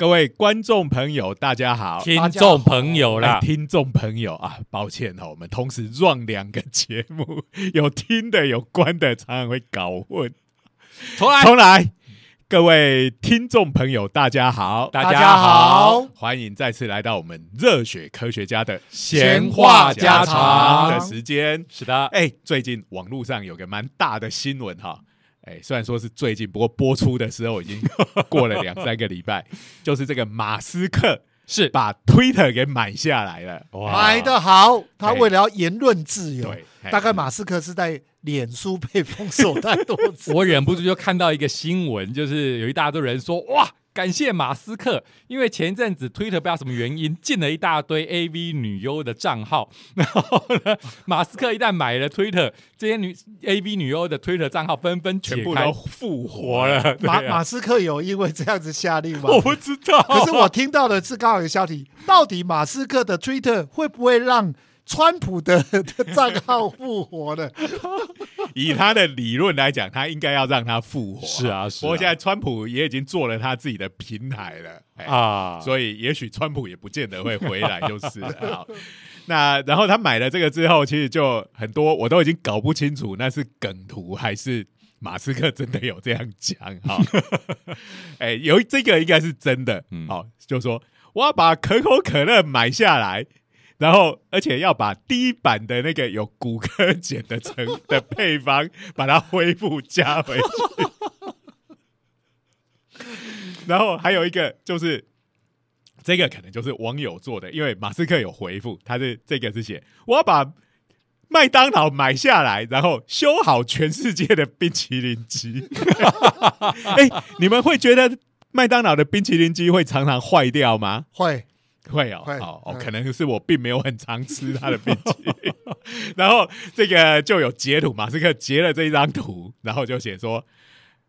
各位观众朋友，大家好，听众朋友啦，听众朋友啊，抱歉哈，我们同时 run 两个节目，有听的有关的，常常会搞混。重来，重来，各位听众朋友，大家好，大家好，欢迎再次来到我们热血科学家的闲话家常的时间。是的，哎，最近网络上有个蛮大的新闻哈。哎，虽然说是最近，不过播出的时候已经 过了两三个礼拜，就是这个马斯克是把 Twitter 给买下来了，买的好，他为了要言论自由，对，大概马斯克是在脸书被封锁太多次，我忍不住就看到一个新闻，就是有一大堆人说哇。感谢马斯克，因为前一阵子推特不知道什么原因进了一大堆 AV 女优的账号，然后呢，马斯克一旦买了推特，这些女 AV 女优的推特账号纷纷全部都复活了。马马斯克有因为这样子下令吗？我不知道。可是我听到的是刚好有个消息，到底马斯克的推特会不会让？川普 的账号复活了，以他的理论来讲，他应该要让他复活。是啊，是。不过现在川普也已经做了他自己的平台了啊，所以也许川普也不见得会回来，就是 好。那然后他买了这个之后，其实就很多我都已经搞不清楚那是梗图还是马斯克真的有这样讲哈。哎，有这个应该是真的，好，就说我要把可口可乐买下来。然后，而且要把第一版的那个有骨科碱的成的配方，把它恢复加回去。然后还有一个就是，这个可能就是网友做的，因为马斯克有回复，他是这个是写我要把麦当劳买下来，然后修好全世界的冰淇淋机。哎，你们会觉得麦当劳的冰淇淋机会常常坏掉吗？会。会哦，哦哦，可能是我并没有很常吃他的冰淇淋，然后这个就有截图，马斯克截了这一张图，然后就写说：“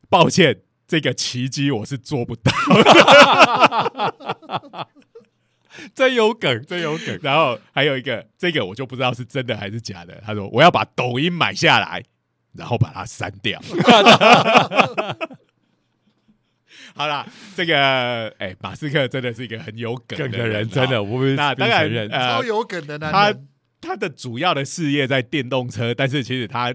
抱歉，这个奇迹我是做不到。”真有梗，真有梗。然后还有一个，这个我就不知道是真的还是假的。他说：“我要把抖音买下来，然后把它删掉。” 好了，这个哎，马斯克真的是一个很有梗的人，真的，我们那当然超有梗的男人。他他的主要的事业在电动车，但是其实他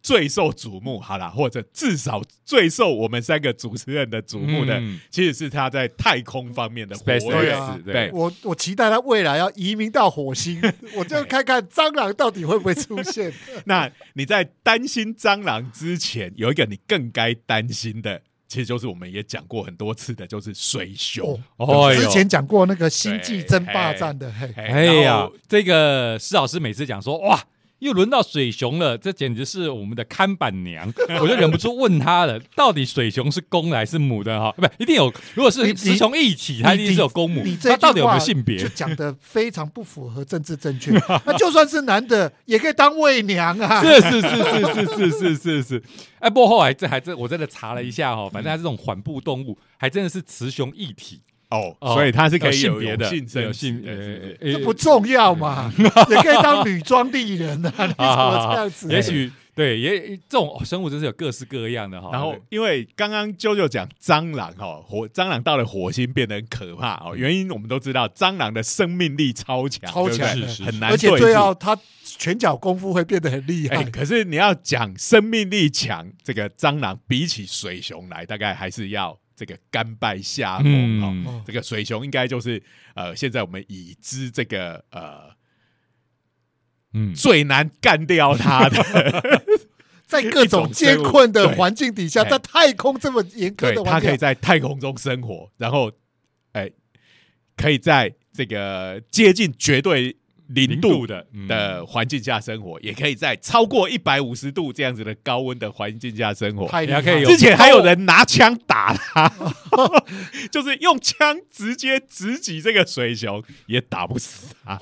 最受瞩目，好了，或者至少最受我们三个主持人的瞩目的，其实是他在太空方面的活跃。对，我我期待他未来要移民到火星，我就看看蟑螂到底会不会出现。那你在担心蟑螂之前，有一个你更该担心的。其实就是我们也讲过很多次的，就是水熊。哦，之前讲过那个星际争霸战的。哎呀，这个施老师每次讲说，哇。又轮到水熊了，这简直是我们的看板娘，我就忍不住问她了，到底水熊是公的还是母的哈？不，一定有。如果是雌雄一体，它一定是有公母。你这到底有没有性别？就讲的非常不符合政治正确。那就算是男的，也可以当喂娘啊！是是是是是是是是是。哎，不过后来这还真，我真的查了一下哈，反正它这种缓步动物，还真的是雌雄一体。哦，所以它是可以有别的性，有性，这不重要嘛？也可以当女装丽人啊？你怎么这样子？也许对，也这种生物真是有各式各样的哈。然后，因为刚刚啾啾讲蟑螂哈，火蟑螂到了火星变得很可怕哦。原因我们都知道，蟑螂的生命力超强，超强，很难，而且最要它拳脚功夫会变得很厉害。可是你要讲生命力强，这个蟑螂比起水熊来，大概还是要。这个甘拜下风哈，这个水熊应该就是呃，现在我们已知这个呃，嗯，最难干掉它的，在各种艰困的环境底下，在太空这么严苛的环境，它可以在太空中生活，然后哎，可以在这个接近绝对。零度的的环境下生活，也可以在超过一百五十度这样子的高温的环境下生活。还可以有，之前还有人拿枪打他，就是用枪直接直击这个水熊，也打不死他。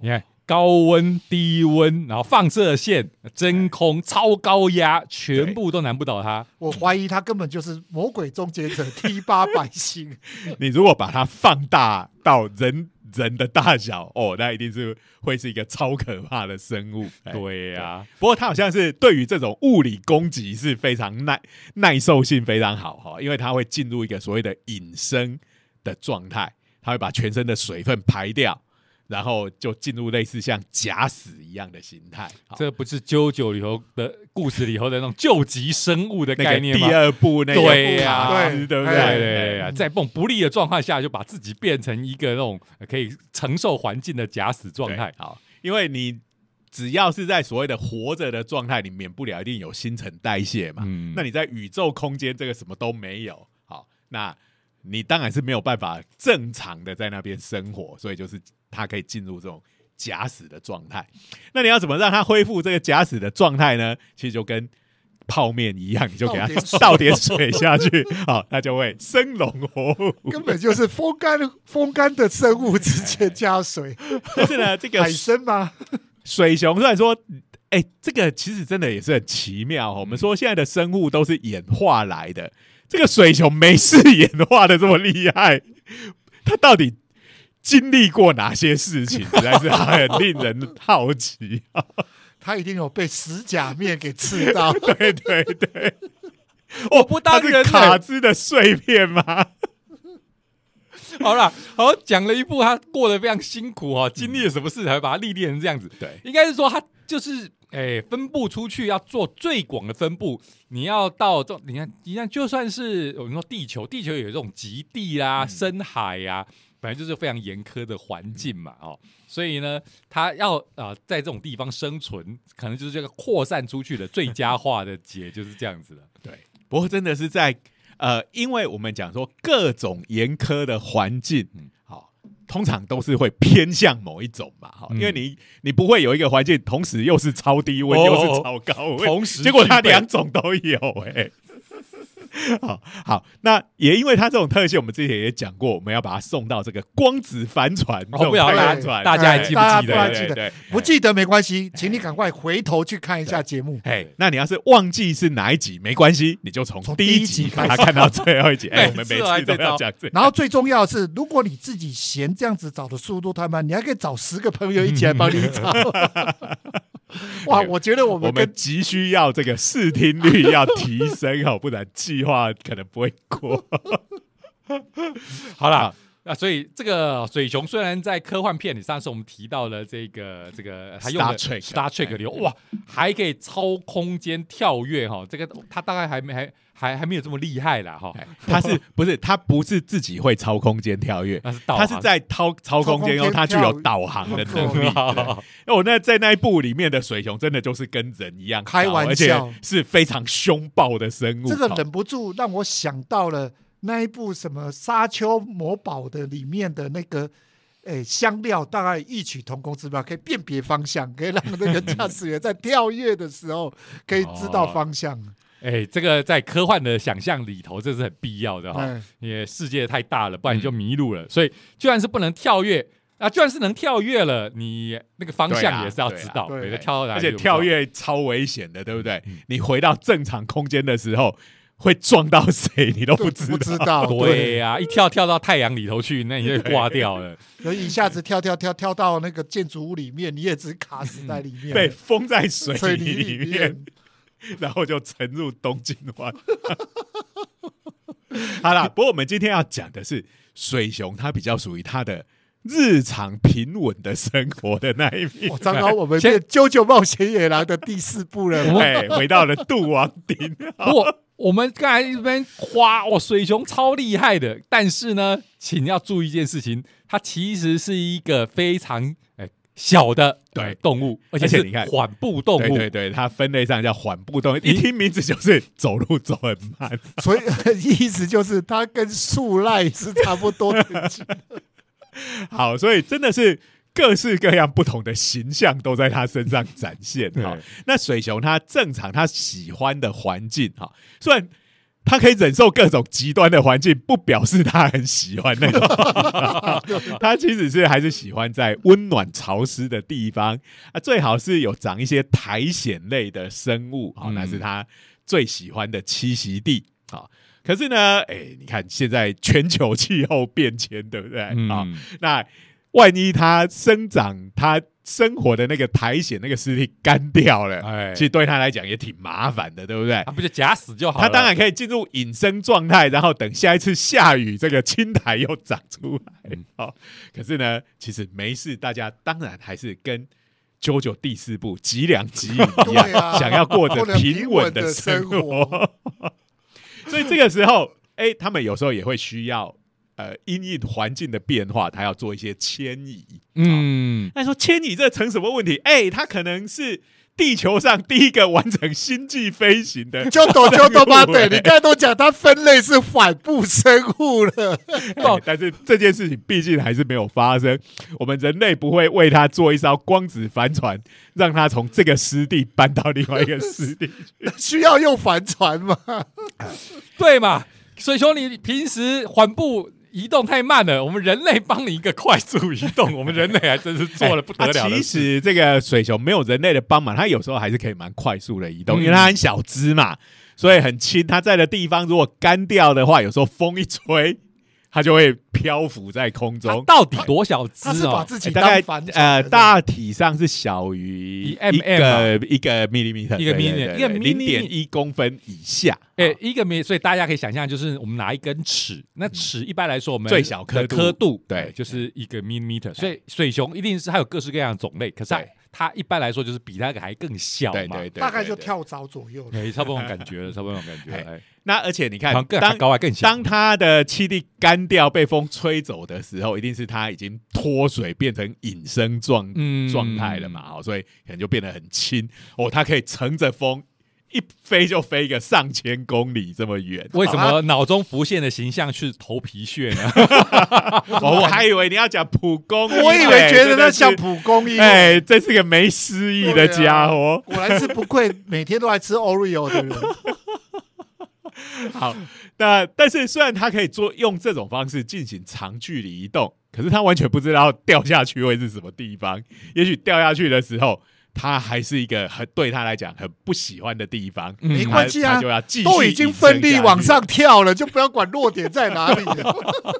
你看，高温、低温，然后放射线、真空、超高压，全部都难不倒他。我怀疑他根本就是魔鬼终结者 T 八百星。你如果把它放大到人。人的大小哦，那一定是会是一个超可怕的生物。对呀，不过它好像是对于这种物理攻击是非常耐耐受性非常好哈，因为它会进入一个所谓的隐身的状态，它会把全身的水分排掉。然后就进入类似像假死一样的形态，这不是《啾啾》里头的故事里头的那种救急生物的概念吗？第二部那个对呀，对对不对？对在不不利的状况下，就把自己变成一个那种可以承受环境的假死状态。好，因为你只要是在所谓的活着的状态，你免不了一定有新陈代谢嘛。嗯，那你在宇宙空间这个什么都没有，好，那你当然是没有办法正常的在那边生活，所以就是。它可以进入这种假死的状态，那你要怎么让它恢复这个假死的状态呢？其实就跟泡面一样，你就给它倒点水下去，好，它就会生龙活虎。根本就是风干风干的生物直接加水。但是呢，这个海参吗？水熊虽然说，哎，这个其实真的也是很奇妙。我们说现在的生物都是演化来的，这个水熊没事演化的这么厉害，它到底？经历过哪些事情，实在是很令人好奇。他一定有被死假面给刺到，对 对对。我不当人卡兹的碎片吗？好了，好讲了一部，他过得非常辛苦哦，经历了什么事才会把他历练成这样子？对，应该是说他就是诶，分布出去要做最广的分布。你要到这，你看，你看，就算是我们说地球，地球有这种极地啦、深海呀。本来就是非常严苛的环境嘛，哦，所以呢，它要啊在这种地方生存，可能就是这个扩散出去的最佳化的解就是这样子的。对，不过真的是在呃，因为我们讲说各种严苛的环境，好，通常都是会偏向某一种嘛，哈，因为你你不会有一个环境同时又是超低温又是超高温，同时结果它两种都有，哎。好好，那也因为它这种特性，我们之前也讲过，我们要把它送到这个光子帆船。哦，不要拉船，大家还记不记得？记得，不记得没关系，请你赶快回头去看一下节目。哎，那你要是忘记是哪一集，没关系，你就从第一集把它看到最后一集。哎，我们每次都要讲这。然后最重要的是，如果你自己嫌这样子找的速度太慢，你还可以找十个朋友一起来帮你找。哇，我觉得我们我们急需要这个视听率要提升哦，不然计划可能不会过。好了，那所以这个水熊虽然在科幻片里，上次我们提到了这个这个他用的 Star Trek 里，哇，还可以超空间跳跃哈，这个他大概还没还。还还没有这么厉害啦，哈！他是不是他不是自己会超空间跳跃？他是在超超空间后，他具有导航的能力。哦，那在那一部里面的水熊真的就是跟人一样，开玩笑，是非常凶暴的生物。这个忍不住让我想到了那一部什么《沙丘魔堡》的里面的那个，诶，香料大概异曲同工之妙，可以辨别方向，可以让那个驾驶员在跳跃的时候 可以知道方向。哎，这个在科幻的想象里头，这是很必要的哈。因为世界太大了，不然你就迷路了。所以，就算是不能跳跃，啊，就算是能跳跃了，你那个方向也是要知道。对，跳到哪里而且跳跃超危险的，对不对？你回到正常空间的时候，会撞到谁，你都不知不知道。对呀，一跳跳到太阳里头去，那你就挂掉了。所以一下子跳跳跳跳到那个建筑物里面，你也只卡死在里面，被封在水里面。然后就沉入东京湾。好了，不过我们今天要讲的是水熊，它比较属于它的日常平稳的生活的那一面。刚刚我们《啾啾冒险野狼》的第四部了，哎，回到了杜王町。我我们刚才这边夸哇，水熊超厉害的，但是呢，请要注意一件事情，它其实是一个非常哎。小的对动物，而且是你看缓步动物，对对对，它分类上叫缓步动物，一听名字就是走路走很慢，所以 意思就是它跟树赖是差不多的。好，所以真的是各式各样不同的形象都在他身上展现 哈。那水熊它正常它喜欢的环境哈，虽然。他可以忍受各种极端的环境，不表示他很喜欢那种。他其实是还是喜欢在温暖潮湿的地方啊，最好是有长一些苔藓类的生物啊，那是他最喜欢的栖息地啊。可是呢，哎，你看现在全球气候变迁，对不对啊？那万一它生长它。生活的那个苔藓那个尸体干掉了，哎，其实对他来讲也挺麻烦的，对不对？他不就假死就好？他当然可以进入隐身状态，然后等下一次下雨，这个青苔又长出来。好，可是呢，其实没事，大家当然还是跟九九第四部吉良吉一样，想要过着平稳的生活。所以这个时候，哎，他们有时候也会需要。呃，因应环境的变化，他要做一些迁移。嗯，那说迁移这成什么问题？哎，他可能是地球上第一个完成星际飞行的。就多就多吧，对你刚才都讲，它分类是反步生物了。但是这件事情毕竟还是没有发生。我们人类不会为它做一艘光子帆船，让它从这个湿地搬到另外一个湿地。需要用帆船吗？对嘛？水兄，你平时缓步。移动太慢了，我们人类帮你一个快速移动，我们人类还真是做了不得了。其实这个水熊没有人类的帮忙，它有时候还是可以蛮快速的移动，因为它很小只嘛，所以很轻。它在的地方如果干掉的话，有时候风一吹。它就会漂浮在空中。到底多小只哦？大概呃，大体上是小于一个一个 millimeter，一个 millimeter，一个零点一公分以下。哎，一个 m 所以大家可以想象，就是我们拿一根尺，那尺一般来说我们最小刻刻度，对，就是一个 millimeter。所以水熊一定是它有各式各样的种类，可是它一般来说就是比那个还更小嘛，大概就跳蚤左右，对，差不多感觉了，差不多感觉。那而且你看，当高还更小。当它的气力干掉、被风吹走的时候，一定是它已经脱水变成隐身状状态了嘛？哦，所以可能就变得很轻哦。它可以乘着风一飞就飞个上千公里这么远。为什么脑中浮现的形象是头皮屑呢？我 我还以为你要讲蒲公英，我以为觉得那像蒲公英。哎，这是个没诗意的家伙。果然是不愧每天都爱吃 Oreo 的人。好，那但是虽然他可以做用这种方式进行长距离移动，可是他完全不知道掉下去会是什么地方。也许掉下去的时候，他还是一个很对他来讲很不喜欢的地方。没关系啊，就要继续都已经奋力往上跳了，就不要管落点在哪里了。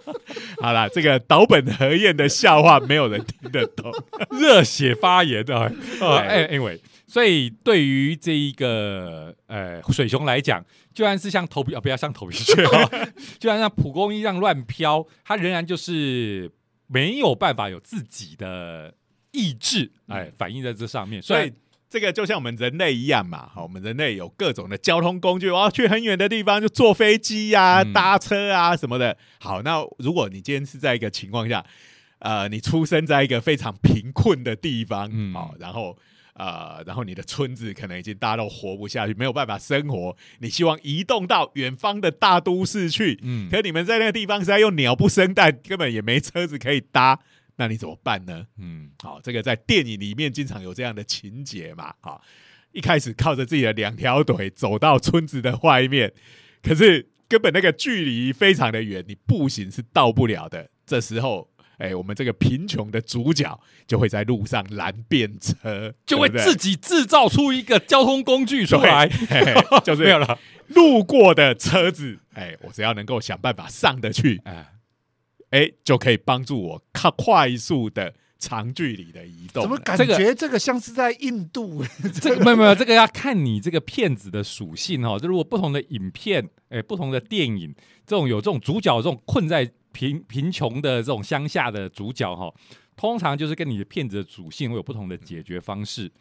好了，这个岛本和彦的笑话没有人听得懂，热血发言的。哎，anyway。所以，对于这一个呃水熊来讲，就算是像头皮啊，不要像头皮屑啊，就算像蒲公英一样乱飘，它仍然就是没有办法有自己的意志，哎，反映在这上面。所以，这个就像我们人类一样嘛，好，我们人类有各种的交通工具，我要去很远的地方就坐飞机呀、搭车啊什么的。好，那如果你今天是在一个情况下，呃，你出生在一个非常贫困的地方，好，然后。呃，然后你的村子可能已经大家都活不下去，没有办法生活。你希望移动到远方的大都市去，嗯，可你们在那个地方是在用鸟不生蛋，根本也没车子可以搭，那你怎么办呢？嗯，好，这个在电影里面经常有这样的情节嘛，好，一开始靠着自己的两条腿走到村子的外面，可是根本那个距离非常的远，你步行是到不了的。这时候。哎，我们这个贫穷的主角就会在路上拦便车，就会自己制造出一个交通工具出来，就是没有了路过的车子。哎，我只要能够想办法上得去，哎，哎，就可以帮助我靠快速的长距离的移动。怎么感觉这个像是在印度？这个没有没有，这个要看你这个骗子的属性哦。就如果不同的影片，哎，不同的电影，这种有这种主角这种困在。贫贫穷的这种乡下的主角哈，通常就是跟你的骗子的属性会有不同的解决方式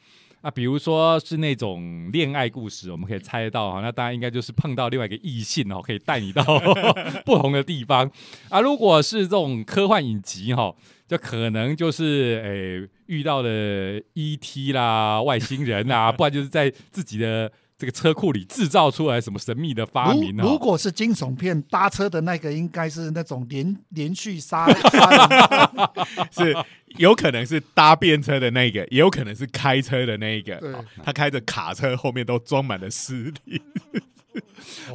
啊。比如说是那种恋爱故事，我们可以猜得到哈，那大家应该就是碰到另外一个异性哦，可以带你到 不同的地方啊。如果是这种科幻影集哈，就可能就是诶遇到的 ET 啦、外星人啊，不然就是在自己的。这个车库里制造出来什么神秘的发明？如果是惊悚片，搭车的那个应该是那种连连续杀，是有可能是搭便车的那个，也有可能是开车的那一个。他开着卡车，后面都装满了尸体。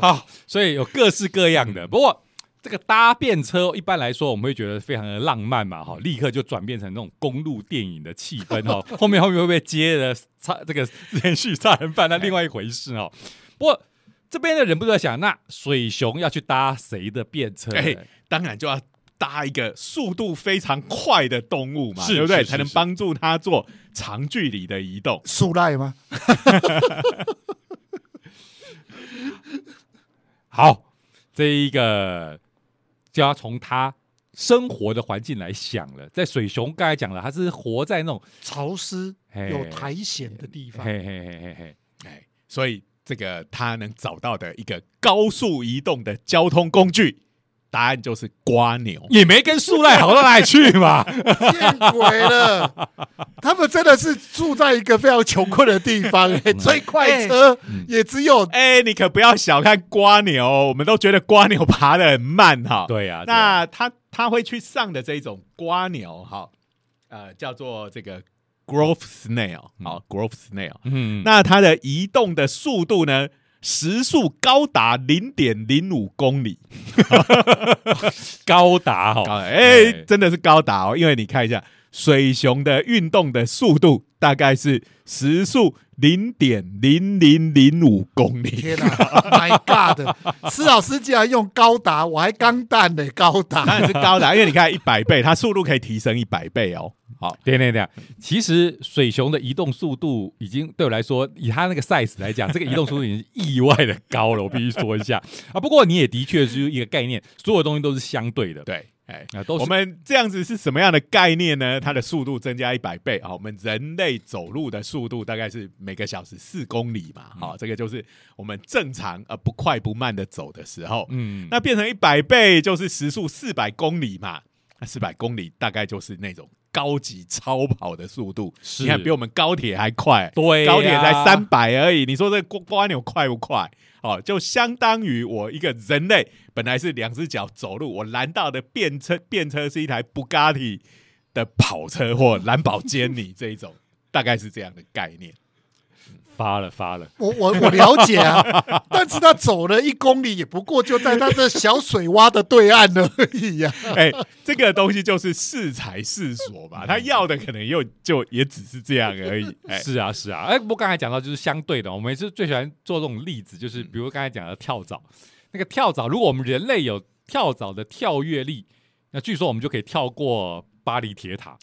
好，所以有各式各样的。不过。这个搭便车一般来说，我们会觉得非常的浪漫嘛，哈，立刻就转变成那种公路电影的气氛哦。后 面后面会不会接着杀这个连续杀人犯？那另外一回事哦。不过这边的人不在想，那水熊要去搭谁的便车？哎，当然就要搭一个速度非常快的动物嘛，是对不对？才能帮助它做长距离的移动。速赖吗？好，这一个就要从他生活的环境来想了。在水熊刚才讲了，他是活在那种潮湿有苔藓的地方，嘿嘿嘿嘿嘿，哎，所以这个他能找到的一个高速移动的交通工具，答案就是瓜牛。也没跟树赖好到哪里去嘛。见鬼了！他们真的是住在一个非常穷困的地方，哎追快车也只有哎，你可不要小看瓜牛，我们都觉得瓜牛爬得很慢哈。对呀、啊那他他会去上的这一种瓜牛哈，呃，叫做这个 growth snail，好，growth snail。嗯，那它的移动的速度呢，时速高达零点零五公里，高达哈、高哎、真的是高达哦，因为你看一下水熊的运动的速度大概是时速零点零零零五公里。天哪！My God！施老师竟然用高达，我还钢弹的，高达当然是高达，因为你看一百倍，它速度可以提升一百倍哦。好，对对对，其实水熊的移动速度已经对我来说，以它那个 size 来讲，这个移动速度已经意外的高了，我必须说一下啊。不过你也的确是一个概念，所有东西都是相对的，对，哎，啊，都是。我们这样子是什么样的概念呢？它的速度增加一百倍。啊，我们人类走路的速度大概是每个小时四公里嘛，好、这个就是我们正常呃不快不慢的走的时候，嗯，那变成一百倍就是时速四百公里嘛，那四百公里大概就是那种高级超跑的速度，是你看比我们高铁还快，对呀高铁才三百而已，你说这瓜瓜牛快不快？哦，就相当于我一个人类本来是两只脚走路，我拦到的便车，便车是一台布加迪的跑车或兰博基尼这一种，大概是这样的概念。发了发了，我我我了解啊，但是他走了一公里，也不过就在他这小水洼的对岸而已呀、哎、这个东西就是适才适所吧，他要的可能又就也只是这样而已。哎、是啊是啊，哎，不过刚才讲到就是相对的，我们是最喜欢做这种例子，就是比如刚才讲的跳蚤，那个跳蚤，如果我们人类有跳蚤的跳跃力，那据说我们就可以跳过巴黎铁塔，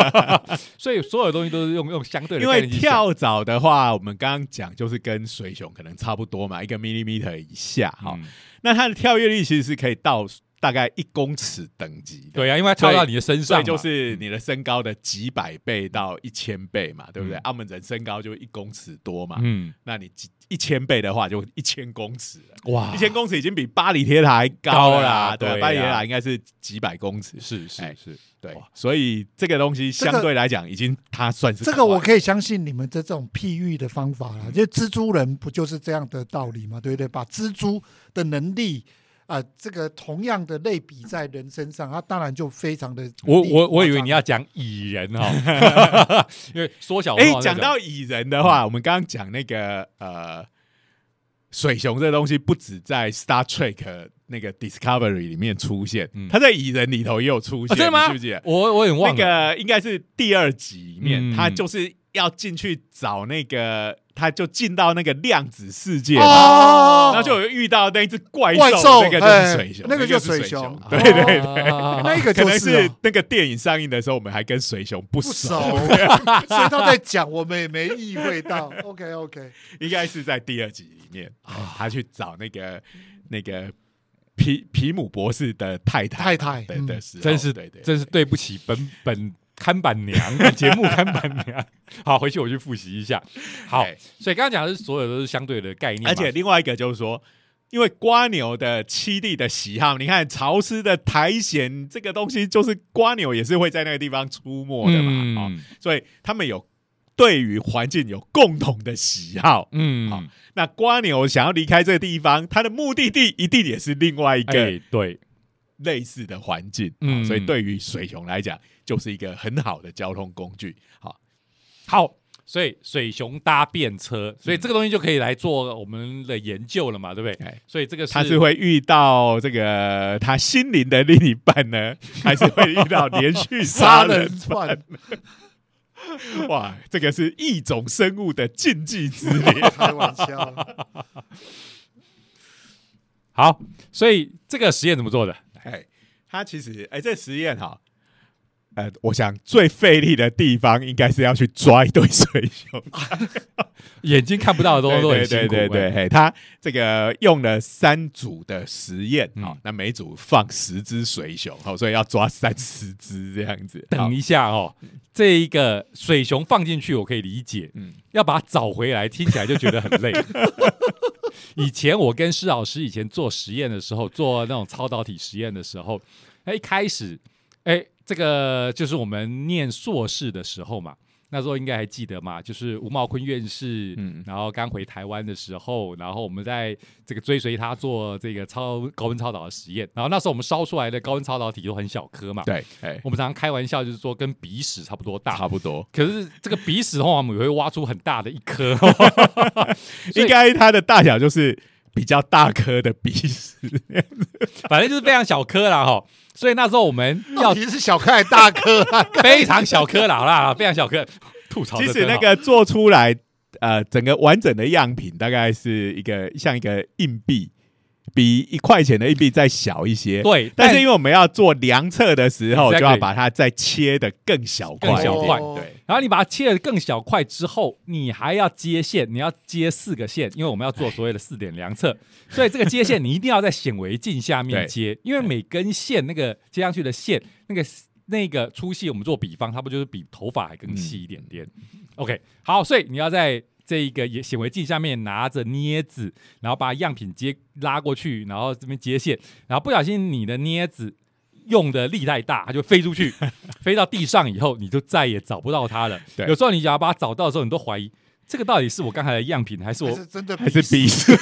所以所有东西都是用用相对的因为跳蚤的话，我们刚刚讲就是跟水熊可能差不多嘛，一个 millimeter 以下哈、嗯。那它的跳跃力其实是可以到大概一公尺等级的。对啊，因为它跳到你的身上，所以就是你的身高的几百倍到一千倍嘛，对不对？嗯。澳门人身高就一公尺多嘛，嗯，那你几一千倍的话就一千公尺了。哇。一千公尺已经比巴黎铁塔还高高啦，对，巴黎铁塔应该是几百公尺，是是哎是，对，所以这个东西相对来讲，已经它算是这个我可以相信你们的这种譬喻的方法啦，就蜘蛛人不就是这样的道理吗？对不对？把蜘蛛的能力啊、这个同样的类比在人身上，他当然就非常的。我我我以为你要讲蚁人哈，因为缩小哎讲到蚁人的话，我们刚刚讲那个呃，水熊这个东西不止在 Star Trek 那个 Discovery 里面出现，嗯。它在蚁人里头也有出现，啊真的吗？你记不记得？我我有点忘那了，个应该是第二集里面，嗯。他就是要进去找那个，他就进到那个量子世界。哦，然后就有遇到那一只怪怪兽，那个就是水熊，哎那个就是水水熊。对对对，那个可能就是哦那个电影上映的时候，我们还跟水熊不不熟，熟，所以他在讲，我们也没意会到。OK OK，应该是在第二集里面，哎他去找那个那个皮皮姆博士的太太太太嗯的的时候，真是对对，真是对不起本本看板娘，本节目看板娘。好，回去我去复习一下。好哎，所以刚刚讲的是所有都是相对的概念，而且另外一个就是说，因为瓜牛的栖地的喜好，你看潮湿的苔藓这个东西，就是瓜牛也是会在那个地方出没的嘛，哦，嗯所以他们有对于环境有共同的喜好。嗯。好那瓜牛想要离开这个地方，它的目的地一定也是另外一个哎对，类似的环境，所以对于水熊来讲，就是一个很好的交通工具。好，好。所以水熊搭便车，所以这个东西就可以来做我们的研究了嘛，对不对？哎所以这个是他是会遇到这个他心灵的另一半呢，还是会遇到连续杀杀人犯？哇，这个是异种生物的禁忌之恋。开玩笑，好，所以这个实验怎么做的？哎，他其实哎，这实验哈。呃，我想最费力的地方应该是要去抓一对水熊，眼睛看不到的东西都很辛苦。对对对，他这个用了三组的实验啊，那每组放十只水熊，好，所以要抓三十只这样子。等一下哦，这一个水熊放进去我可以理解，嗯，要把它找回来，听起来就觉得很累。以前我跟施老师以前做实验的时候，做那种超导体实验的时候，哎，一开始，哎。这个就是我们念硕士的时候嘛，那时候应该还记得嘛，就是吴茂坤院士，嗯，然后刚回台湾的时候，然后我们在这个追随他做这个超高温超导的实验，然后那时候我们烧出来的高温超导体都很小颗嘛，对，我们常常开玩笑就是说跟鼻屎差不多大，差不多，可是这个鼻屎的话，我们也会挖出很大的一颗，应该它的大小就是比较大颗的鼻屎，反正就是非常小颗啦哈。所以那时候我们要其实是小颗还大颗，非常小颗啦，好啦，非常小颗。吐槽。其实那个做出来，呃，整个完整的样品大概是一个像一个硬币。比一块钱的硬币再小一些，对。但是因为我们要做量测的时候，就要把它再切的更小块，更小块。对。然后你把它切的更小块之后，你还要接线，你要接四个线，因为我们要做所谓的四点量测，所以这个接线你一定要在显微镜下面接，因为每根线那个接上去的线，那个那个粗细，我们做比方，它不就是比头发还更细一点点？OK，好，所以你要在。这一个显微镜下面拿着镊子，然后把样品接拉过去，然后这边接线，然后不小心你的镊子用的力太大，它就飞出去，飞到地上以后，你就再也找不到它了。有时候你想要把它找到的时候，你都怀疑这个到底是我刚才的样品，还是我真的还是鼻屎？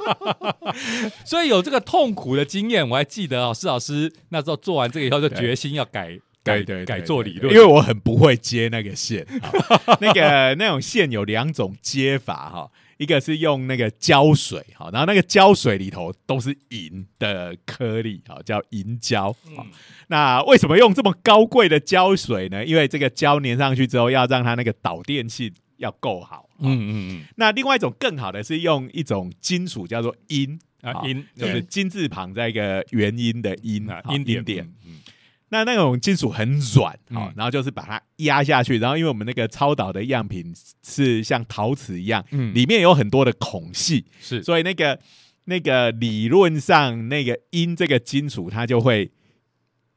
所以有这个痛苦的经验，我还记得哦，施老师那时候做完这个以后，就决心要改。改对改做理论，因为我很不会接那个线。那个那种线有两种接法哈，一个是用那个胶水哈，然后那个胶水里头都是银的颗粒哈，叫银胶。那为什么用这么高贵的胶水呢？因为这个胶粘上去之后，要让它那个导电性要够好。嗯嗯嗯。那另外一种更好的是用一种金属叫做铟啊，铟就是金字旁在一个元音的音啊，音点点。那那种金属很软，好，然后就是把它压下去，然后因为我们那个超导的样品是像陶瓷一样，嗯，里面有很多的孔隙，是，所以那个那个理论上那个因这个金属它就会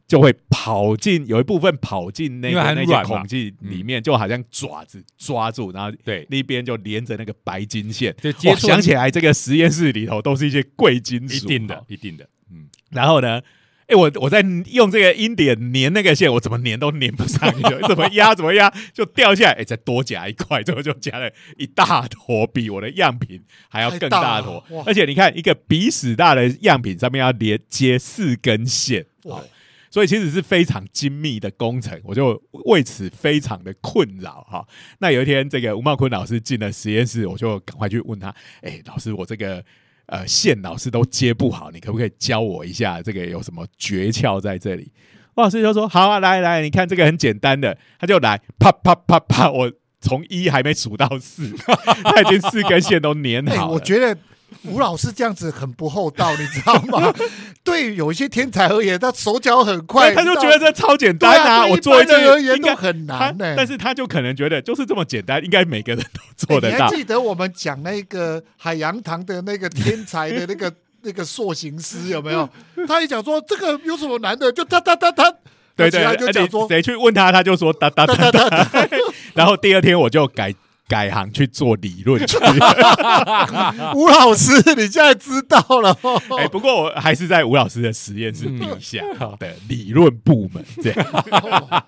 就会跑进有一部分跑进那个那些孔隙里面，就好像爪子抓住，然后对。那边就连着那个白金线，我想起来这个实验室里头都是一些贵金属，一定的，一定的，嗯，然后呢？哎，我我在用这个音点粘那个线，我怎么粘都粘不上去，怎么压怎么压就掉下来。哎，再多夹一块，最后就夹了一大坨，比我的样品还要更大坨。而且你看，一个鼻屎大的样品上面要连接四根线，哇！所以其实是非常精密的工程，我就为此非常的困扰哈。那有一天，这个吴茂坤老师进了实验室，我就赶快去问他：哎，老师，我这个。呃，线老师都接不好，你可不可以教我一下？这个有什么诀窍在这里？王老师就说：“好啊，来来，你看这个很简单的，他就来啪啪啪啪，我从一还没数到四，他已经四根线都粘好了。”我觉得。吴老师这样子很不厚道，你知道吗？对有一些天才而言，他手脚很快，他就觉得这超简单啊！我做一次应该很难呢。但是他就可能觉得就是这么简单，应该每个人都做得到。你还记得我们讲那个海洋堂的那个天才的那个 那个塑形师有没有？他一讲说这个有什么难的，就哒哒哒哒，对对，就讲说谁去问他，他就说哒哒哒哒。然后第二天我就改。改行去做理论去，吴老师，你现在知道了。哎，不过我还是在吴老师的实验室底下的理论部门这样。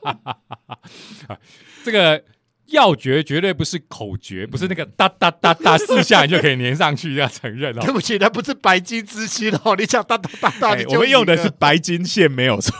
这个要诀绝对不是口诀，不是那个哒哒哒哒四下你就可以粘上去，要承认哦。对不起，那不是白金之心哦。你讲哒哒哒哒，我们用的是白金线，没有错。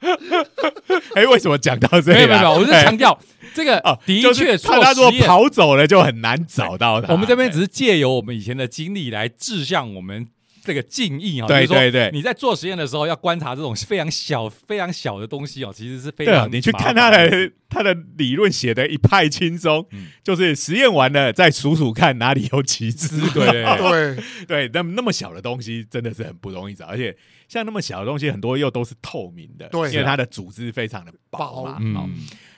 哎，为什么讲到这里？没有没有，我是强调。这个的确，他说跑走了就很难找到他。我们这边只是借由我们以前的经历来指向我们这个敬意啊。对对对，你在做实验的时候要观察这种非常小、非常小的东西哦，其实是非常你去看他的他的理论写的一派轻松，就是实验完了再数数看哪里有旗帜。对对 对，那么那么小的东西真的是很不容易找，而且像那么小的东西很多又都是透明的，对，因为它的组织非常的薄嘛。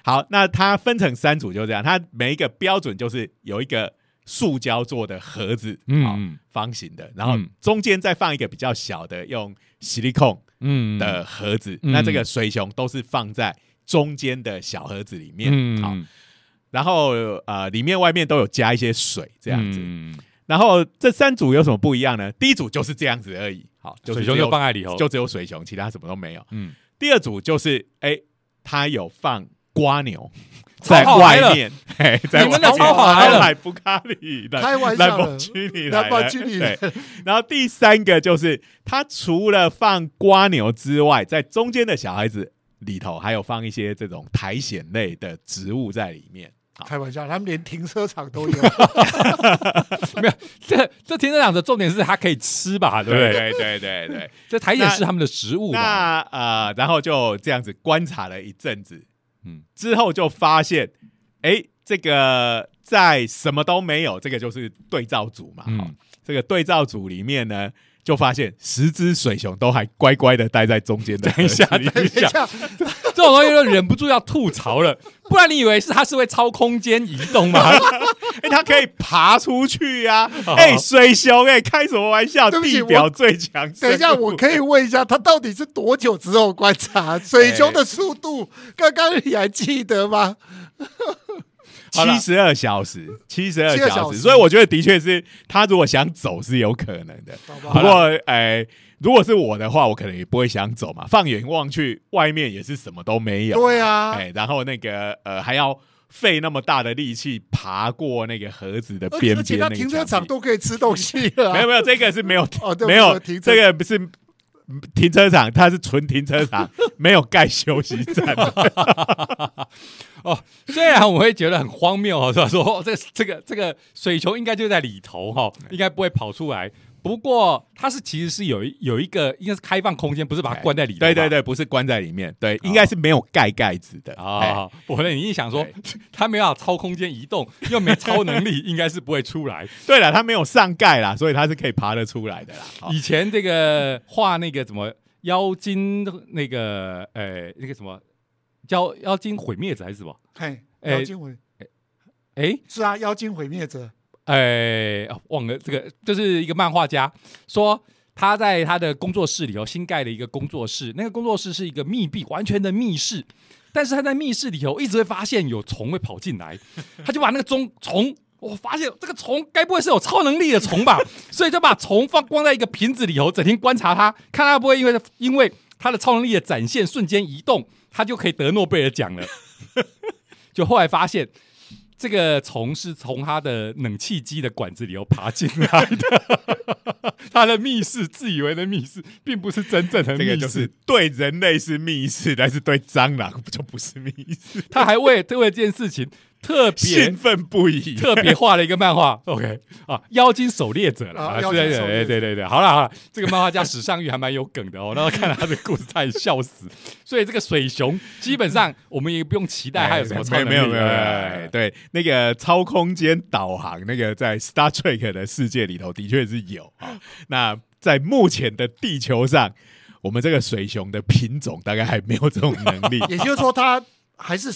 好，那它分成三组就这样，它每一个标准就是有一个。塑胶做的盒子，嗯，方形的，然后中间再放一个比较小的用锡利控，嗯的盒子。那这个水熊都是放在中间的小盒子里面，好，然后呃里面外面都有加一些水这样子。然后这三组有什么不一样呢？第一组就是这样子而已，好，水熊就放在里头，就只有水熊，其他什么都没有。嗯，第二组就是哎，它有放瓜牛。在外面，你们的超好来了，布卡里的，开玩笑的，来吧，对。然后第三个就是，他除了放瓜牛之外，在中间的小孩子里头，还有放一些这种苔藓类的植物在里面。开玩笑，他们连停车场都有。没有，这这停车场的重点是它可以吃吧？对不对？对对对对，这苔藓是他们的食物。那呃，然后就这样子观察了一阵子。嗯，之后就发现，哎，这个在什么都没有，这个就是对照组嘛。嗯，这个对照组里面呢，就发现十只水熊都还乖乖的待在中间的。等一下，等一下，这种东西就忍不住要吐槽了。不然你以为是它是会超空间移动吗？哎，它可以爬出去呀！哎，水熊，哎，开什么玩笑？地表最强。等一下，我可以问一下，它到底是多久之后观察水熊的速度？刚刚你还记得吗？七十二小时，七十二小时。所以我觉得，的确是他如果想走是有可能的。不过，哎。如果是我的话，我可能也不会想走嘛。放眼望去，外面也是什么都没有。对啊，哎，然后那个呃，还要费那么大的力气爬过那个盒子的边边。而且他停车场都可以吃东西了。没有没有，这个是没有没有，这个不是停车场，它是纯停车场，没有盖休息站。哦，虽然我会觉得很荒谬哦，是吧？说这这个这个水球应该就在里头哈，应该不会跑出来。不过它是其实是有有一个应该是开放空间，不是把它关在里面。对对对，不是关在里面，对，应该是没有盖盖子的啊。我你一想说，它没有超空间移动，又没超能力，应该是不会出来。对了，它没有上盖啦，所以它是可以爬得出来的啦。以前这个画那个什么妖精那个呃那个什么妖妖精毁灭者还是什么？嘿，妖精毁哎，是啊，妖精毁灭者。哎，忘了这个，就是一个漫画家说他在他的工作室里头新盖了一个工作室，那个工作室是一个密闭完全的密室，但是他在密室里头一直会发现有虫会跑进来，他就把那个中虫，我发现这个虫该不会是有超能力的虫吧？所以就把虫放关在一个瓶子里头，整天观察它，看它不会因为因为它的超能力的展现瞬间移动，它就可以得诺贝尔奖了。就后来发现。这个虫是从它的冷气机的管子里头爬进来的，它的密室，自以为的密室，并不是真正的密室。就是对人类是密室，但是对蟑螂就不是密室。他还为为了这件事情。特别兴奋不已，特别画了一个漫画。OK 啊，妖精狩猎者了，对对对对对，好了好了，这个漫画家史尚玉还蛮有梗的哦。然后看了他的故事，差点笑死。所以这个水熊基本上我们也不用期待还有什么超能力。没有没有没有，对那个超空间导航，那个在 Star Trek 的世界里头的确是有啊。那在目前的地球上，我们这个水熊的品种大概还没有这种能力。也就是说，它还是。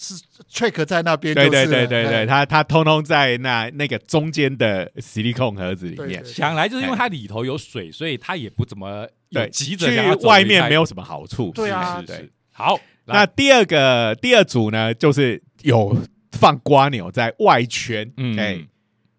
是 trick 在那边，对对对对对，它它通通在那那个中间的 cd 控盒子里面。想来就是因为它里头有水，所以它也不怎么对急着去外面没有什么好处。对啊，对。好，那第二个第二组呢，就是有放瓜牛在外圈，嗯。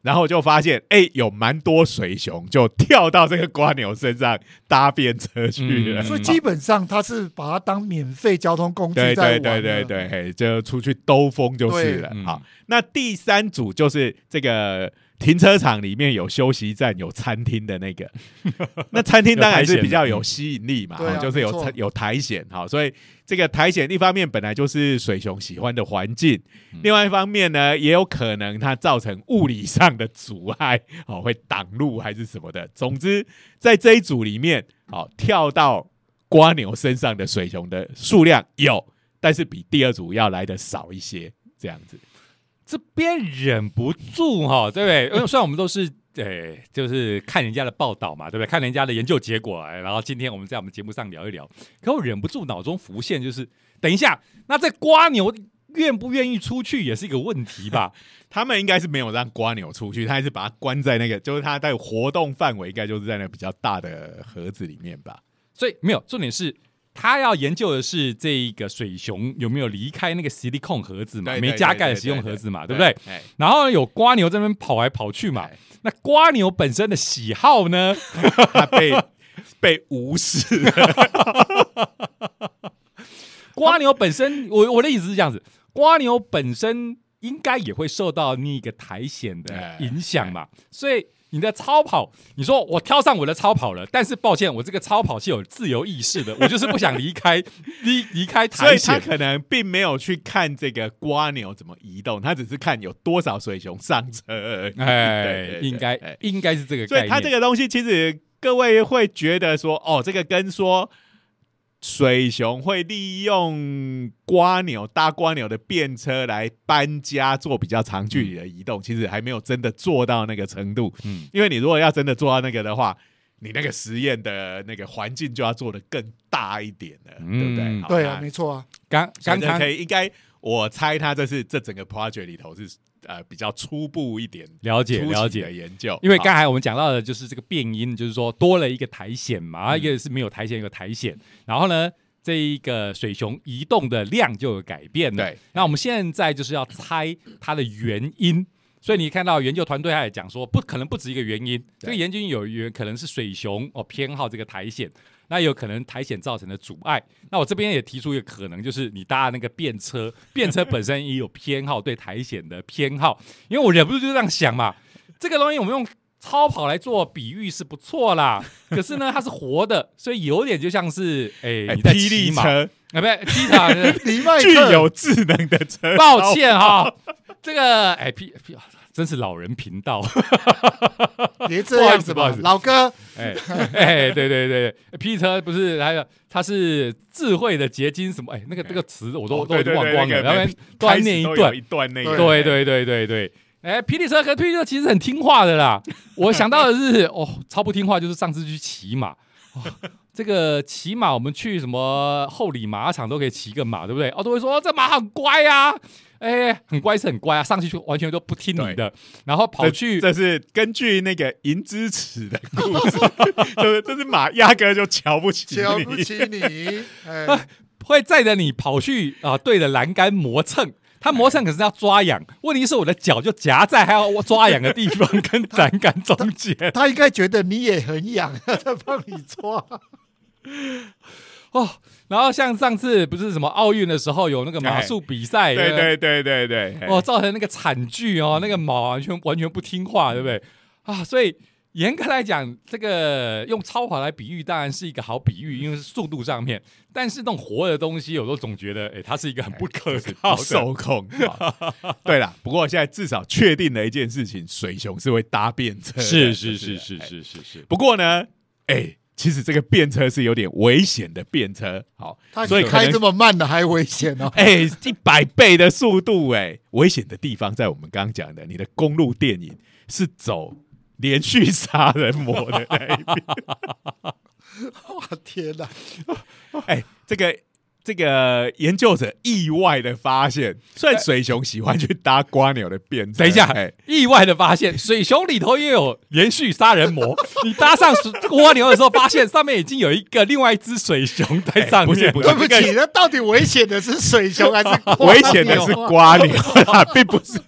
然后就发现，哎，有蛮多水熊就跳到这个瓜牛身上搭便车去了。所以基本上他是把它当免费交通工具在对对对对对，就出去兜风就是了。好，那第三组就是这个停车场里面有休息站、有餐厅的那个，那餐厅当然是比较有吸引力嘛，就是有有苔藓，好，所以这个苔藓一方面本来就是水熊喜欢的环境，另外一方面呢，也有可能它造成物理上的阻碍，哦，会挡路还是什么的。总之，在这一组里面，好跳到瓜牛身上的水熊的数量有，但是比第二组要来的少一些，这样子。这边忍不住哈，对不对？因为虽然我们都是诶，就是看人家的报道嘛，对不对？看人家的研究结果，然后今天我们在我们节目上聊一聊。可我忍不住脑中浮现，就是等一下，那这瓜牛愿不愿意出去也是一个问题吧？他们应该是没有让瓜牛出去，他还是把它关在那个，就是他在活动范围应该就是在那个比较大的盒子里面吧。所以没有重点是。他要研究的是这一个水熊有没有离开那个实力控盒子嘛，没加盖的食用盒子嘛，对不对？然后有瓜牛这边跑来跑去嘛，那瓜牛本身的喜好呢，他被被无视。瓜牛本身，我我的意思是这样子，瓜牛本身应该也会受到那个苔藓的影响嘛，所以。你的超跑，你说我挑上我的超跑了，但是抱歉，我这个超跑是有自由意识的，我就是不想离开 离离开台所以他可能并没有去看这个瓜牛怎么移动，他只是看有多少水熊上车。哎，应该应该是这个。所以他这个东西，其实各位会觉得说，哦，这个跟说。水熊会利用瓜牛搭瓜牛的便车来搬家，做比较长距离的移动。其实还没有真的做到那个程度。嗯，因为你如果要真的做到那个的话，你那个实验的那个环境就要做的更大一点了，对不对？对啊，没错啊。刚刚才可以应该，我猜他这是这整个 project 里头是。呃，比较初步一点了解了解。的研究，因为刚才我们讲到的就是这个变音，就是说多了一个苔藓嘛，一个是没有苔藓，一个苔藓，然后呢，这一个水熊移动的量就有改变了。对，那我们现在就是要猜它的原因，所以你看到研究团队还讲说，不可能不止一个原因，这个研究有原可能是水熊哦偏好这个苔藓。那有可能苔藓造成的阻碍，那我这边也提出一个可能，就是你搭那个便车，便车本身也有偏好对苔藓的偏好，因为我忍不住就这样想嘛，这个东西我们用超跑来做比喻是不错啦，可是呢它是活的，所以有点就像是哎你在骑马，啊不是，机场 具有智能的车，抱歉哈，这个哎 P P。真是老人频道，别这样子吧，老哥。哎 哎，对对对，P 车不是还有，它是智慧的结晶什么？哎，那个那个词我都都忘光了，然后多念一段一段那个。对对对对对，哎，霹雳车和霹雳车其实很听话的啦。我想到的是，哦，超不听话就是上次去骑马。这个骑马，我们去什么后里马场都可以骑个马，对不对？哦，都会说这马很乖呀。哎，很乖是很乖啊，上去就完全都不听你的，然后跑去。这是根据那个银之尺的故事，就是这是马压根就瞧不起你，瞧不起你，会载着你跑去啊，对着栏杆磨蹭。他磨蹭可是要抓痒，问题是我的脚就夹在还要抓痒的地方跟栏杆中间。他应该觉得你也很痒，在帮你抓。哦，然后像上次不是什么奥运的时候有那个马术比赛，对对对对对，哦，造成那个惨剧哦，那个马完全完全不听话，对不对？啊，所以严格来讲，这个用超跑来比喻当然是一个好比喻，因为是速度上面，但是那种活的东西，有时候总觉得，哎，它是一个很不可靠、受控。对了，不过现在至少确定了一件事情，水熊是会搭便车，是是是是是是是。不过呢，哎。其实这个便车是有点危险的便车，好，所以开这么慢的还危险哦，哎，一百倍的速度，哎，危险的地方在我们刚刚讲的，你的公路电影是走连续杀人魔的那一边，哇天哪，哎，这个。这个研究者意外的发现，虽然水熊喜欢去搭瓜牛的便车，等一下，意外的发现，水熊里头也有 连续杀人魔。你搭上瓜牛的时候，发现上面已经有一个另外一只水熊在上面。对不起，那到底危险的是水熊还是危险的是瓜牛？并不是，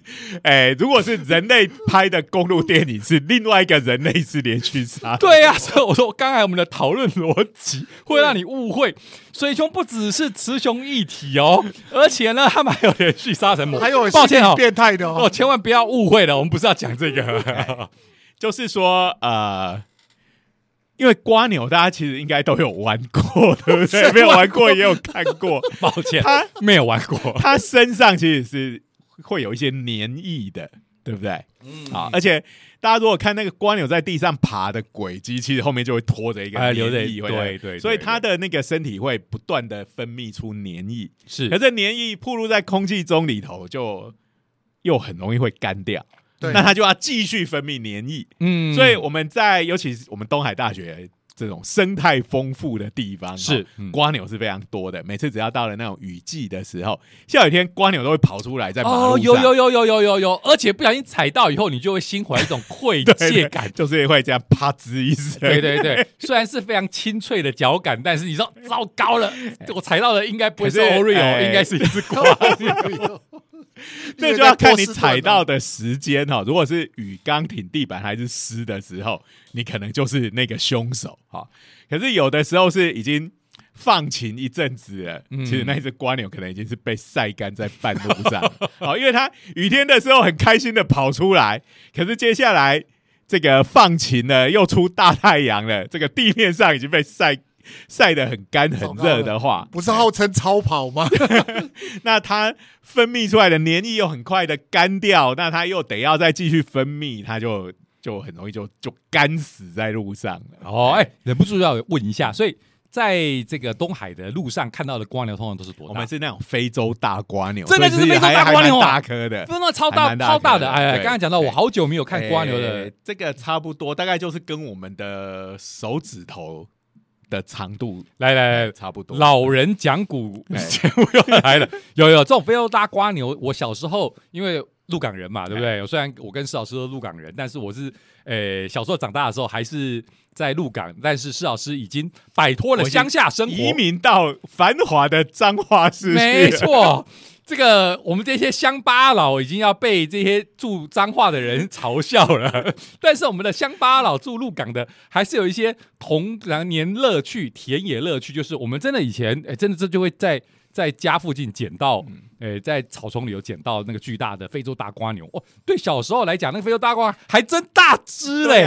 哎，如果是人类拍的公路电影，是另外一个人类是连续杀。对呀，所以我说刚才我们的讨论逻辑会让你误会，水熊不只是雌雄一体哦，而且呢，他们还有连续杀人魔，还有抱歉哦，变态的哦，千万不要误会了，我们不是要讲这个，就是说呃。因为瓜牛，大家其实应该都有玩过，对不对？没有玩过也有看过。抱歉，他没有玩过。他身上其实是会有一些黏液的，对不对？嗯。好，而且大家如果看那个蜗牛在地上爬的轨迹，其实后面就会拖着一个黏液，对对。所以它的那个身体会不断的分泌出粘液，是。可是粘液暴露在空气中里头，就又很容易会干掉。那它就要继续分泌黏液，嗯，所以我们在尤其是我们东海大学这种生态丰富的地方，是瓜牛是非常多的。每次只要到了那种雨季的时候，下雨天瓜牛都会跑出来在马路上，有有有有有有有，而且不小心踩到以后，你就会心怀一种愧疚感，就是会这样啪吱一声。对对 对，虽然是非常清脆的脚感，但是你说糟糕了，我踩到的应该不会是 Oreo，应该是一只 瓜牛。这就要看你踩到的时间哈。如果是雨刚挺地板还是湿的时候，你可能就是那个凶手哈。可是有的时候是已经放晴一阵子了，其实那只瓜牛可能已经是被晒干在半路上。好，因为它雨天的时候很开心的跑出来，可是接下来这个放晴了，又出大太阳了，这个地面上已经被晒。晒得很干很热的话，不是号称超跑吗？那它分泌出来的黏液又很快的干掉，那它又得要再继续分泌，它就就很容易就就干死在路上了。哦，哎，忍不住要问一下，所以在这个东海的路上看到的瓜牛，通常都是多大？我们是那种非洲大瓜牛，真的是非洲大瓜牛大颗的，真的超大超大的。哎，刚刚讲到，我好久没有看瓜牛了，这个差不多，大概就是跟我们的手指头。的长度来来来，差不多。老人讲古节目又来了，有有这种非洲大瓜牛。我小时候因为鹿港人嘛，对不对？虽然我跟施老师都鹿港人，但是我是呃小时候长大的时候还是在鹿港，但是施老师已经摆脱了乡下生活，移民到繁华的彰化市。没错。这个我们这些乡巴佬已经要被这些住脏话的人嘲笑了，但是我们的乡巴佬住鹿港的还是有一些童年乐趣、田野乐趣，就是我们真的以前哎，真的这就会在在家附近捡到，哎，在草丛里有捡到那个巨大的非洲大瓜牛哦。对小时候来讲，那个非洲大瓜还真大只嘞。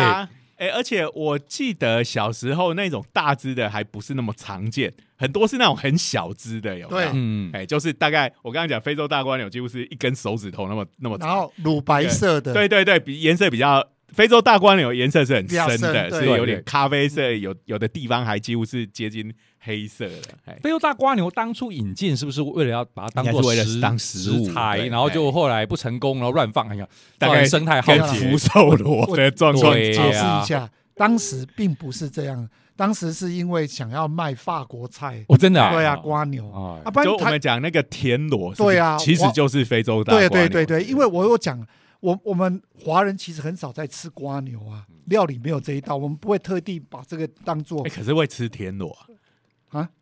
哎，而且我记得小时候那种大只的还不是那么常见，很多是那种很小只的，有没有？嗯，哎，就是大概我刚刚讲非洲大蜗牛几乎是一根手指头那么那么长，然后乳白色的，对对对，比颜色比较非洲大蜗牛颜色是很深的，是有点咖啡色，有有的地方还几乎是接近。黑色的非洲大瓜牛当初引进是不是为了要把它当做食当食物材，然后就后来不成功，然后乱放，哎呀，大概生态浩劫、福寿螺的状况。解释一下，当时并不是这样，当时是因为想要卖法国菜。哦，真的？对啊，瓜牛啊，就我们讲那个田螺，对啊，其实就是非洲大。对对对对，因为我有讲，我我们华人其实很少在吃瓜牛啊，料理没有这一道，我们不会特地把这个当做。可是会吃田螺。啊，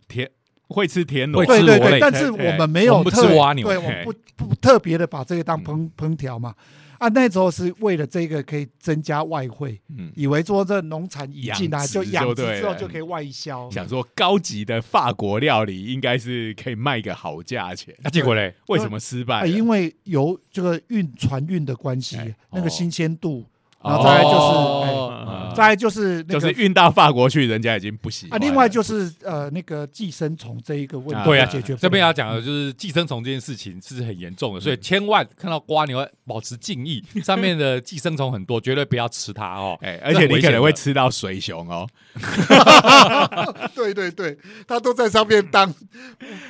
田会吃田螺，对对对，但是我们没有不吃蜗牛，对，我们不不特别的把这个当烹烹调嘛。啊，那时候是为了这个可以增加外汇，嗯，以为说这农产引进来就养殖之后就可以外销，想说高级的法国料理应该是可以卖个好价钱。那结果嘞，为什么失败？因为有这个运船运的关系，那个新鲜度。然后再来就是，再来就是就是运到法国去，人家已经不行啊。另外就是呃，那个寄生虫这一个问题，对啊，解决这边要讲的就是寄生虫这件事情是很严重的，所以千万看到瓜你要保持敬意，上面的寄生虫很多，绝对不要吃它哦。哎，而且你可能会吃到水熊哦。对 对对，它都在上面当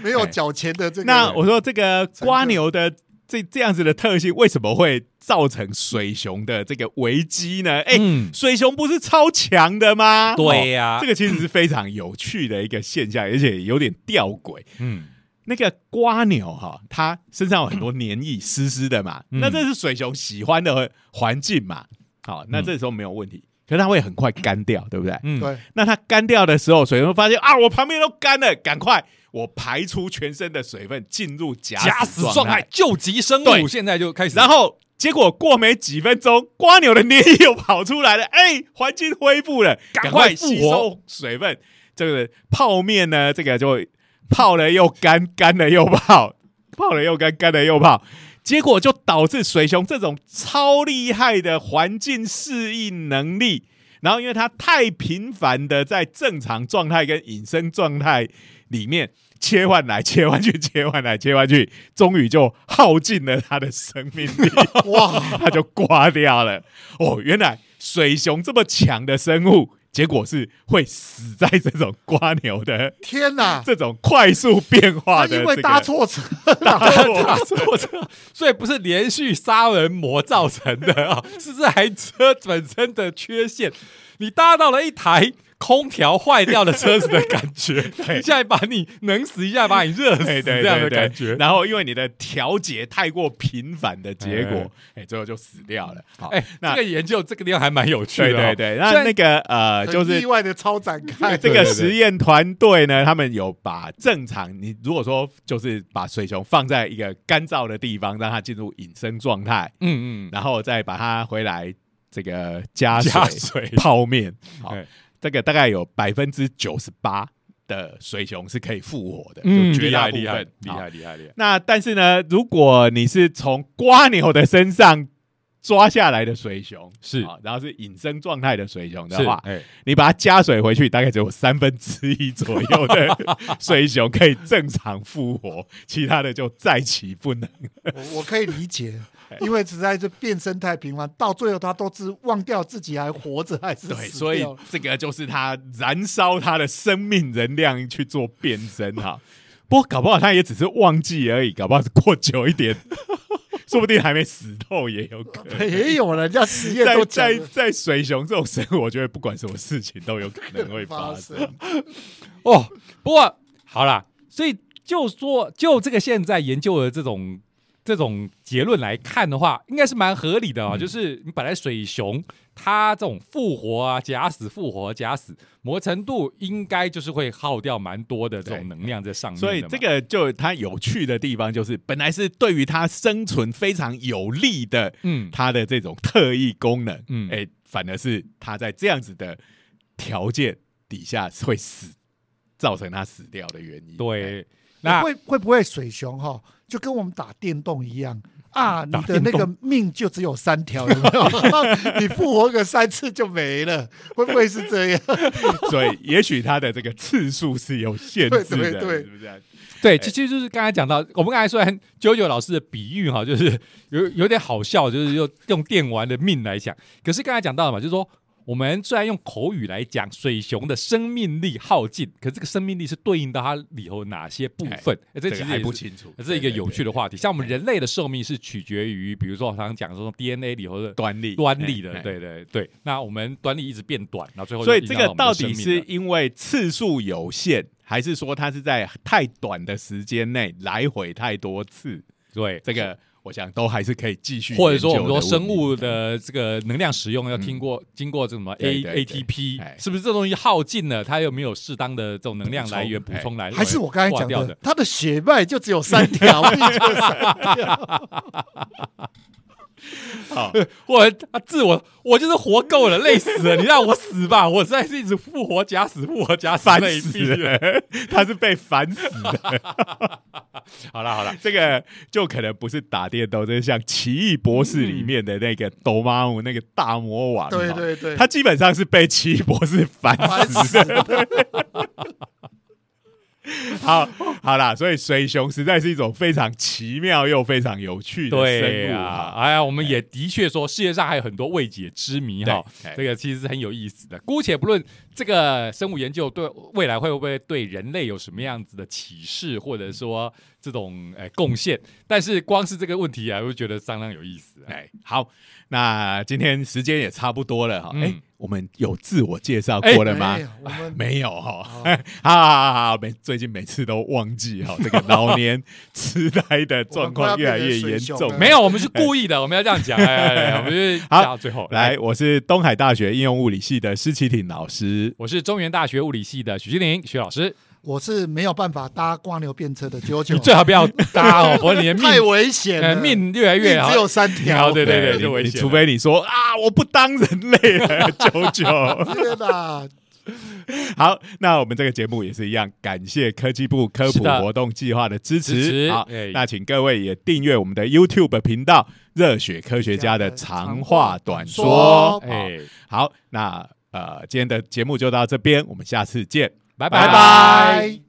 没有缴钱的这个。那我说这个瓜牛的。这这样子的特性为什么会造成水熊的这个危机呢？哎，水熊不是超强的吗？对呀，这个其实是非常有趣的一个现象，而且有点吊诡。嗯，那个瓜牛哈，它身上有很多黏液，湿湿的嘛，那这是水熊喜欢的环境嘛？好，那这时候没有问题，可是它会很快干掉，对不对？嗯，对。那它干掉的时候，水熊发现啊，我旁边都干了，赶快。我排出全身的水分进入假假死状态，救急生物，现在就开始。然后结果过没几分钟，瓜牛的黏液又跑出来了，哎，环境恢复了，赶快吸收水分。这个泡面呢，这个就泡了又干，干了又泡，泡了又干，干了又泡。结果就导致水熊这种超厉害的环境适应能力，然后因为它太频繁的在正常状态跟隐身状态里面切换来切换去，切换来切换去，终于就耗尽了它的生命力，哇，它就挂掉了。哦，原来水熊这么强的生物。结果是会死在这种瓜牛的天哪！这种快速变化的，因为搭错车，搭错车，所以不是连续杀人魔造成的啊，是这台车本身的缺陷，你搭到了一台。空调坏掉的车子的感觉，一下把你冷死，一下把你热死，这样的感觉。然后因为你的调节太过频繁的结果，哎，最后就死掉了。好，哎，这个研究这个地方还蛮有趣的。对对对，那那个呃，就是意外的超展开。这个实验团队呢，他们有把正常你如果说就是把水熊放在一个干燥的地方，让它进入隐身状态，嗯嗯，然后再把它回来这个加水泡面，好。这个大概有百分之九十八的水熊是可以复活的，嗯，绝大厉害厉害厉害厉害。那但是呢，如果你是从瓜牛的身上抓下来的水熊，是，然后是隐身状态的水熊的话，哎，你把它加水回去，大概只有三分之一左右的水熊可以正常复活，其他的就再起不能。我我可以理解。因为实在是变身太频繁，到最后他都是忘掉自己还活着还是对，所以这个就是他燃烧他的生命能量去做变身哈。不过搞不好他也只是忘记而已，搞不好是过久一点，说不定还没死透也有可能。也有人家实验都在在水熊这种生物，我觉得不管什么事情都有可能会发生。哦，不过好啦，所以就说就这个现在研究的这种。这种结论来看的话，应该是蛮合理的啊。就是你本来水熊它这种复活啊、假死、复活、假死，磨程度应该就是会耗掉蛮多的这种能量在上面。所以这个就它有趣的地方，就是本来是对于它生存非常有利的，嗯，它的这种特异功能，嗯，哎，反而是它在这样子的条件底下会死，造成它死掉的原因。对，那会会不会水熊哈？就跟我们打电动一样啊，你的那个命就只有三条，有没有？你复活个三次就没了，会不会是这样？所以也许它的这个次数是有限制的，是不是？对，其实就是刚才讲到，我们刚才说九九老师的比喻哈，就是有有点好笑，就是用用电玩的命来讲。可是刚才讲到了嘛，就是说。我们虽然用口语来讲水熊的生命力耗尽，可这个生命力是对应到它里头哪些部分？这其实还不清楚。这是一个有趣的话题。像我们人类的寿命是取决于，比如说我常常讲说 DNA 里头的端粒，端粒的，对对对。那我们端粒一直变短，然后最后所以这个到底是因为次数有限，还是说它是在太短的时间内来回太多次？对这个。我想都还是可以继续，或者说我们说生物的这个能量使用要听过经过这什么 A A T P，是不是这东西耗尽了，它又没有适当的这种能量来源补充来？还是我刚才讲的，它的血脉就只有三条？好，我啊，自我，我就是活够了，累死了，你让我死吧，我实在是一直复活假死，复活假死，烦死了，他是被烦死的。好了好了，这个就可能不是打电动，就是像奇异博士里面的那个斗妈姆那个大魔王，对对对，他基本上是被奇异博士烦死的。好好啦，所以水熊实在是一种非常奇妙又非常有趣的生物啊！哎呀，我们也的确说，世界上还有很多未解之谜哈。这个其实是很有意思的。姑且不论这个生物研究对未来会不会对人类有什么样子的启示，或者说这种诶贡献，但是光是这个问题啊，我就觉得相当有意思。哎，好，那今天时间也差不多了哈。哎。我们有自我介绍过了吗？没有哈，好好好，每最近每次都忘记哈，这个老年痴呆的状况越来越严重。没有，我们是故意的，我们要这样讲。哎，我们是 好，最后来，我是东海大学应用物理系的施启挺老师，我是中原大学物理系的许金玲许老师。我是没有办法搭光牛便车的九九，你最好不要搭哦，否则你的太命危险了，命越来越好。只有三条，对对对，你就危险除非你说啊，我不当人类了，九九。天哪！好，那我们这个节目也是一样，感谢科技部科普活动计划的支支持。好哎，那请各位也订阅我们的 YouTube 频道“热血科学家”的长话短说。哎，哎，好，那呃，今天的节目就到这边，我们下次见。拜拜。